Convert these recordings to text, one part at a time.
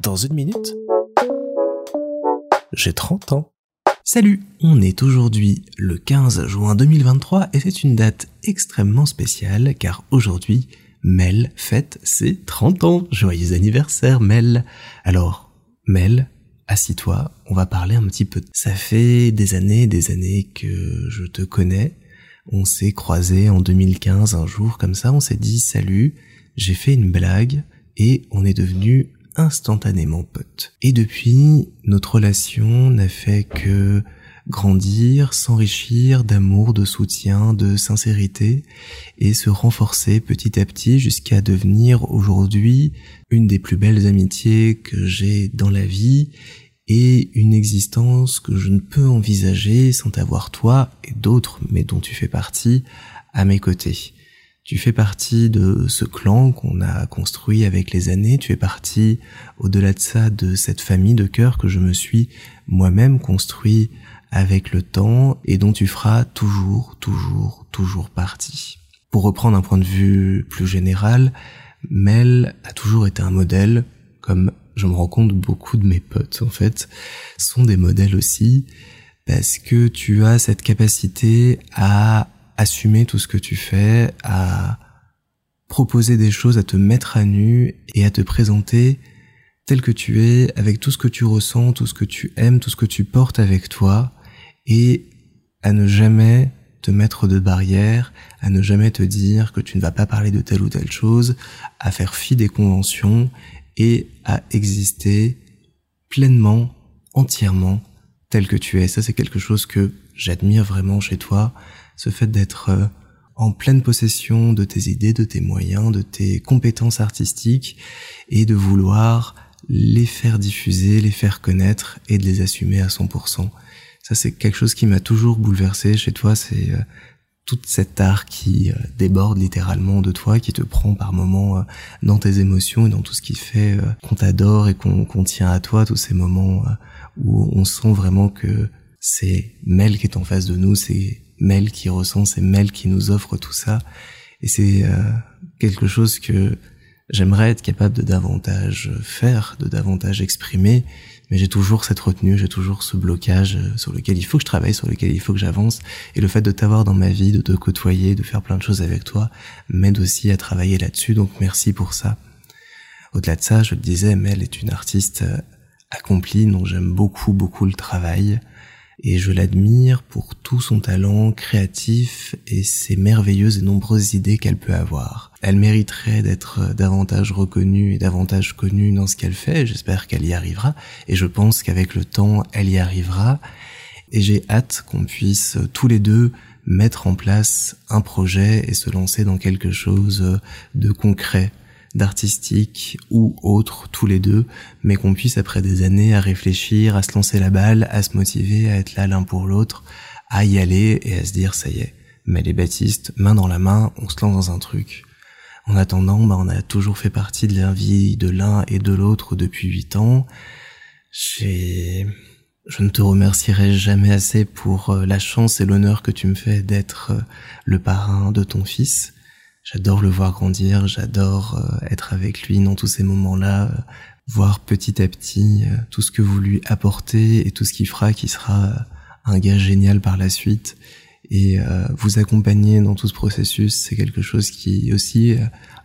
Dans une minute, j'ai 30 ans. Salut, on est aujourd'hui le 15 juin 2023 et c'est une date extrêmement spéciale car aujourd'hui, Mel fête ses 30 ans. Joyeux anniversaire Mel. Alors, Mel, assis-toi, on va parler un petit peu. Ça fait des années, des années que je te connais. On s'est croisés en 2015 un jour comme ça, on s'est dit salut, j'ai fait une blague et on est devenu instantanément potes. Et depuis, notre relation n'a fait que grandir, s'enrichir d'amour, de soutien, de sincérité et se renforcer petit à petit jusqu'à devenir aujourd'hui une des plus belles amitiés que j'ai dans la vie et une existence que je ne peux envisager sans t'avoir toi et d'autres, mais dont tu fais partie, à mes côtés. Tu fais partie de ce clan qu'on a construit avec les années, tu es partie au-delà de ça de cette famille de cœur que je me suis moi-même construit avec le temps et dont tu feras toujours, toujours, toujours partie. Pour reprendre un point de vue plus général, Mel a toujours été un modèle, comme je me rends compte beaucoup de mes potes en fait sont des modèles aussi, parce que tu as cette capacité à assumer tout ce que tu fais, à proposer des choses, à te mettre à nu et à te présenter tel que tu es, avec tout ce que tu ressens, tout ce que tu aimes, tout ce que tu portes avec toi, et à ne jamais te mettre de barrières, à ne jamais te dire que tu ne vas pas parler de telle ou telle chose, à faire fi des conventions et à exister pleinement, entièrement, tel que tu es. Ça, c'est quelque chose que j'admire vraiment chez toi, ce fait d'être euh, en pleine possession de tes idées, de tes moyens, de tes compétences artistiques et de vouloir les faire diffuser, les faire connaître et de les assumer à 100%. Ça, c'est quelque chose qui m'a toujours bouleversé chez toi, c'est euh, toute cette art qui euh, déborde littéralement de toi, qui te prend par moments dans tes émotions et dans tout ce qui fait qu'on t'adore et qu'on tient à toi, tous ces moments où on sent vraiment que c'est Mel qui est en face de nous, c'est Mel qui ressent, c'est Mel qui nous offre tout ça. Et c'est quelque chose que j'aimerais être capable de davantage faire, de davantage exprimer, mais j'ai toujours cette retenue, j'ai toujours ce blocage euh, sur lequel il faut que je travaille, sur lequel il faut que j'avance, et le fait de t'avoir dans ma vie, de te côtoyer, de faire plein de choses avec toi, m'aide aussi à travailler là-dessus, donc merci pour ça. Au-delà de ça, je le disais, Mel est une artiste euh, accomplie, dont j'aime beaucoup, beaucoup le travail, et je l'admire pour tout son talent créatif et ses merveilleuses et nombreuses idées qu'elle peut avoir. Elle mériterait d'être davantage reconnue et davantage connue dans ce qu'elle fait, j'espère qu'elle y arrivera, et je pense qu'avec le temps, elle y arrivera, et j'ai hâte qu'on puisse tous les deux mettre en place un projet et se lancer dans quelque chose de concret d'artistique ou autre, tous les deux, mais qu'on puisse après des années à réfléchir, à se lancer la balle, à se motiver, à être là l'un pour l'autre, à y aller et à se dire ça y est. Mais les Baptistes, main dans la main, on se lance dans un truc. En attendant, bah, on a toujours fait partie de la vie de l'un et de l'autre depuis huit ans. J'ai, je ne te remercierai jamais assez pour euh, la chance et l'honneur que tu me fais d'être euh, le parrain de ton fils. J'adore le voir grandir, j'adore euh, être avec lui dans tous ces moments-là, euh, voir petit à petit euh, tout ce que vous lui apportez et tout ce qu'il fera qui sera un gars génial par la suite. Et vous accompagner dans tout ce processus, c'est quelque chose qui aussi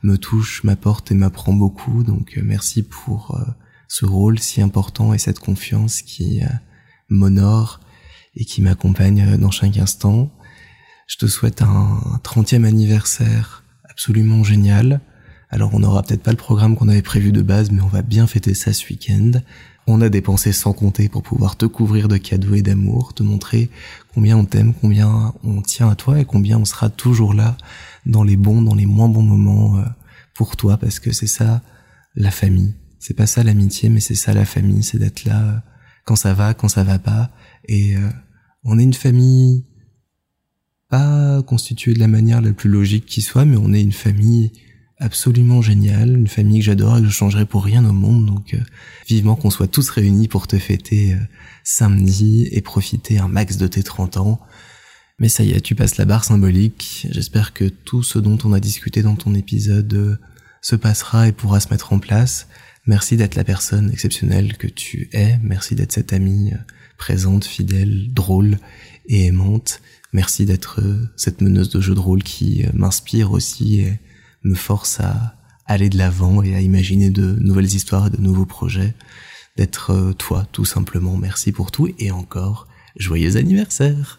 me touche, m'apporte et m'apprend beaucoup. Donc merci pour ce rôle si important et cette confiance qui m'honore et qui m'accompagne dans chaque instant. Je te souhaite un 30e anniversaire absolument génial. Alors on n'aura peut-être pas le programme qu'on avait prévu de base, mais on va bien fêter ça ce week-end. On a dépensé sans compter pour pouvoir te couvrir de cadeaux et d'amour, te montrer combien on t'aime, combien on tient à toi et combien on sera toujours là dans les bons, dans les moins bons moments euh, pour toi, parce que c'est ça la famille. C'est pas ça l'amitié, mais c'est ça la famille, c'est d'être là euh, quand ça va, quand ça va pas. Et euh, on est une famille constitué de la manière la plus logique qui soit, mais on est une famille absolument géniale, une famille que j'adore et que je changerais pour rien au monde. Donc euh, vivement qu'on soit tous réunis pour te fêter euh, samedi et profiter un max de tes 30 ans. Mais ça y est, tu passes la barre symbolique. J'espère que tout ce dont on a discuté dans ton épisode euh, se passera et pourra se mettre en place. Merci d'être la personne exceptionnelle que tu es. Merci d'être cette amie présente, fidèle, drôle et aimante. Merci d'être euh, cette meneuse de jeu de rôle qui euh, m'inspire aussi et me force à aller de l'avant et à imaginer de nouvelles histoires et de nouveaux projets. D'être euh, toi, tout simplement. Merci pour tout et encore, joyeux anniversaire!